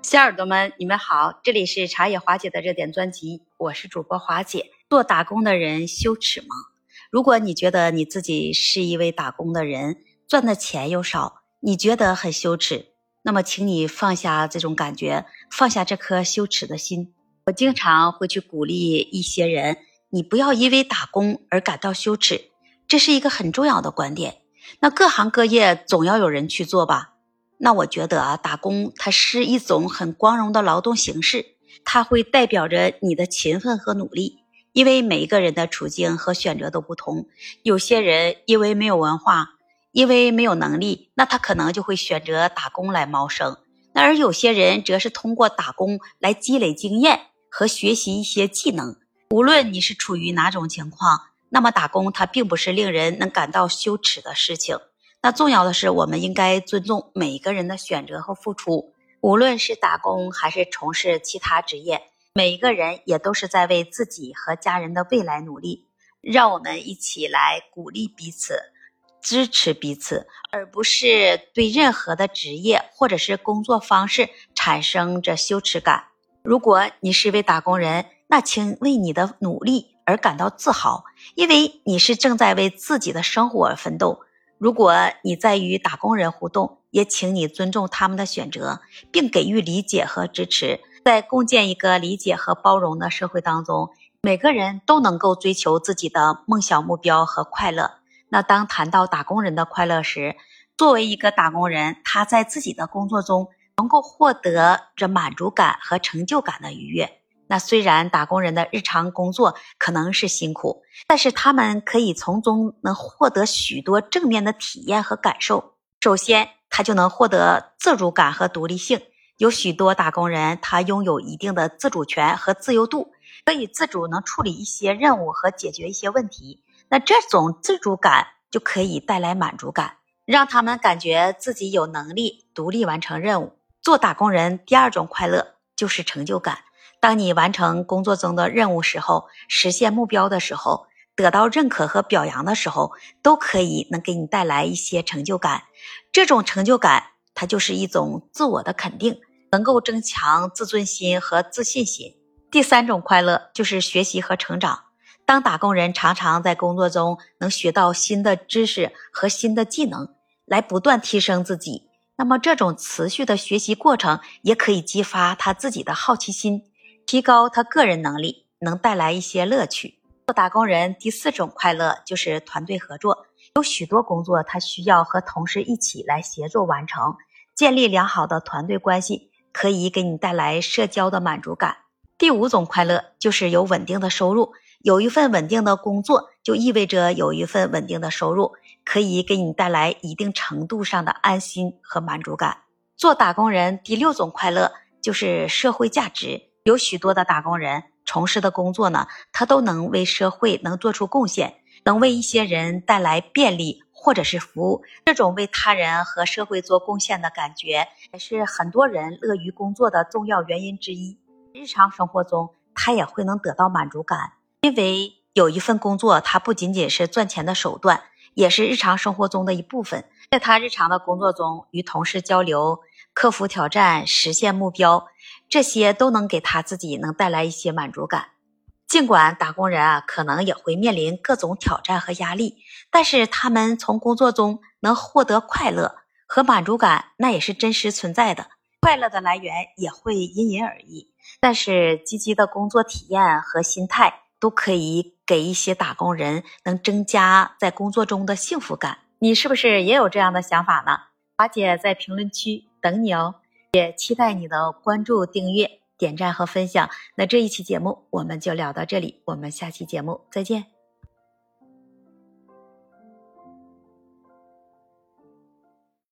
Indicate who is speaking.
Speaker 1: 小耳朵们，你们好，这里是茶叶华姐的热点专辑，我是主播华姐。做打工的人羞耻吗？如果你觉得你自己是一位打工的人，赚的钱又少，你觉得很羞耻，那么请你放下这种感觉，放下这颗羞耻的心。我经常会去鼓励一些人，你不要因为打工而感到羞耻，这是一个很重要的观点。那各行各业总要有人去做吧？那我觉得啊，打工它是一种很光荣的劳动形式，它会代表着你的勤奋和努力。因为每一个人的处境和选择都不同，有些人因为没有文化，因为没有能力，那他可能就会选择打工来谋生；那而有些人则是通过打工来积累经验。和学习一些技能，无论你是处于哪种情况，那么打工它并不是令人能感到羞耻的事情。那重要的是，我们应该尊重每一个人的选择和付出，无论是打工还是从事其他职业，每一个人也都是在为自己和家人的未来努力。让我们一起来鼓励彼此，支持彼此，而不是对任何的职业或者是工作方式产生着羞耻感。如果你是一位打工人，那请为你的努力而感到自豪，因为你是正在为自己的生活而奋斗。如果你在与打工人互动，也请你尊重他们的选择，并给予理解和支持。在共建一个理解和包容的社会当中，每个人都能够追求自己的梦想目标和快乐。那当谈到打工人的快乐时，作为一个打工人，他在自己的工作中。能够获得这满足感和成就感的愉悦。那虽然打工人的日常工作可能是辛苦，但是他们可以从中能获得许多正面的体验和感受。首先，他就能获得自主感和独立性。有许多打工人，他拥有一定的自主权和自由度，可以自主能处理一些任务和解决一些问题。那这种自主感就可以带来满足感，让他们感觉自己有能力独立完成任务。做打工人第二种快乐就是成就感。当你完成工作中的任务时候，实现目标的时候，得到认可和表扬的时候，都可以能给你带来一些成就感。这种成就感，它就是一种自我的肯定，能够增强自尊心和自信心。第三种快乐就是学习和成长。当打工人常常在工作中能学到新的知识和新的技能，来不断提升自己。那么，这种持续的学习过程也可以激发他自己的好奇心，提高他个人能力，能带来一些乐趣。做打工人第四种快乐就是团队合作。有许多工作他需要和同事一起来协作完成，建立良好的团队关系可以给你带来社交的满足感。第五种快乐就是有稳定的收入。有一份稳定的工作，就意味着有一份稳定的收入，可以给你带来一定程度上的安心和满足感。做打工人第六种快乐就是社会价值。有许多的打工人从事的工作呢，他都能为社会能做出贡献，能为一些人带来便利或者是服务。这种为他人和社会做贡献的感觉，也是很多人乐于工作的重要原因之一。日常生活中，他也会能得到满足感。因为有一份工作，它不仅仅是赚钱的手段，也是日常生活中的一部分。在他日常的工作中，与同事交流、克服挑战、实现目标，这些都能给他自己能带来一些满足感。尽管打工人啊，可能也会面临各种挑战和压力，但是他们从工作中能获得快乐和满足感，那也是真实存在的。快乐的来源也会因人而异，但是积极的工作体验和心态。都可以给一些打工人能增加在工作中的幸福感。你是不是也有这样的想法呢？华姐在评论区等你哦，也期待你的关注、订阅、点赞和分享。那这一期节目我们就聊到这里，我们下期节目再见。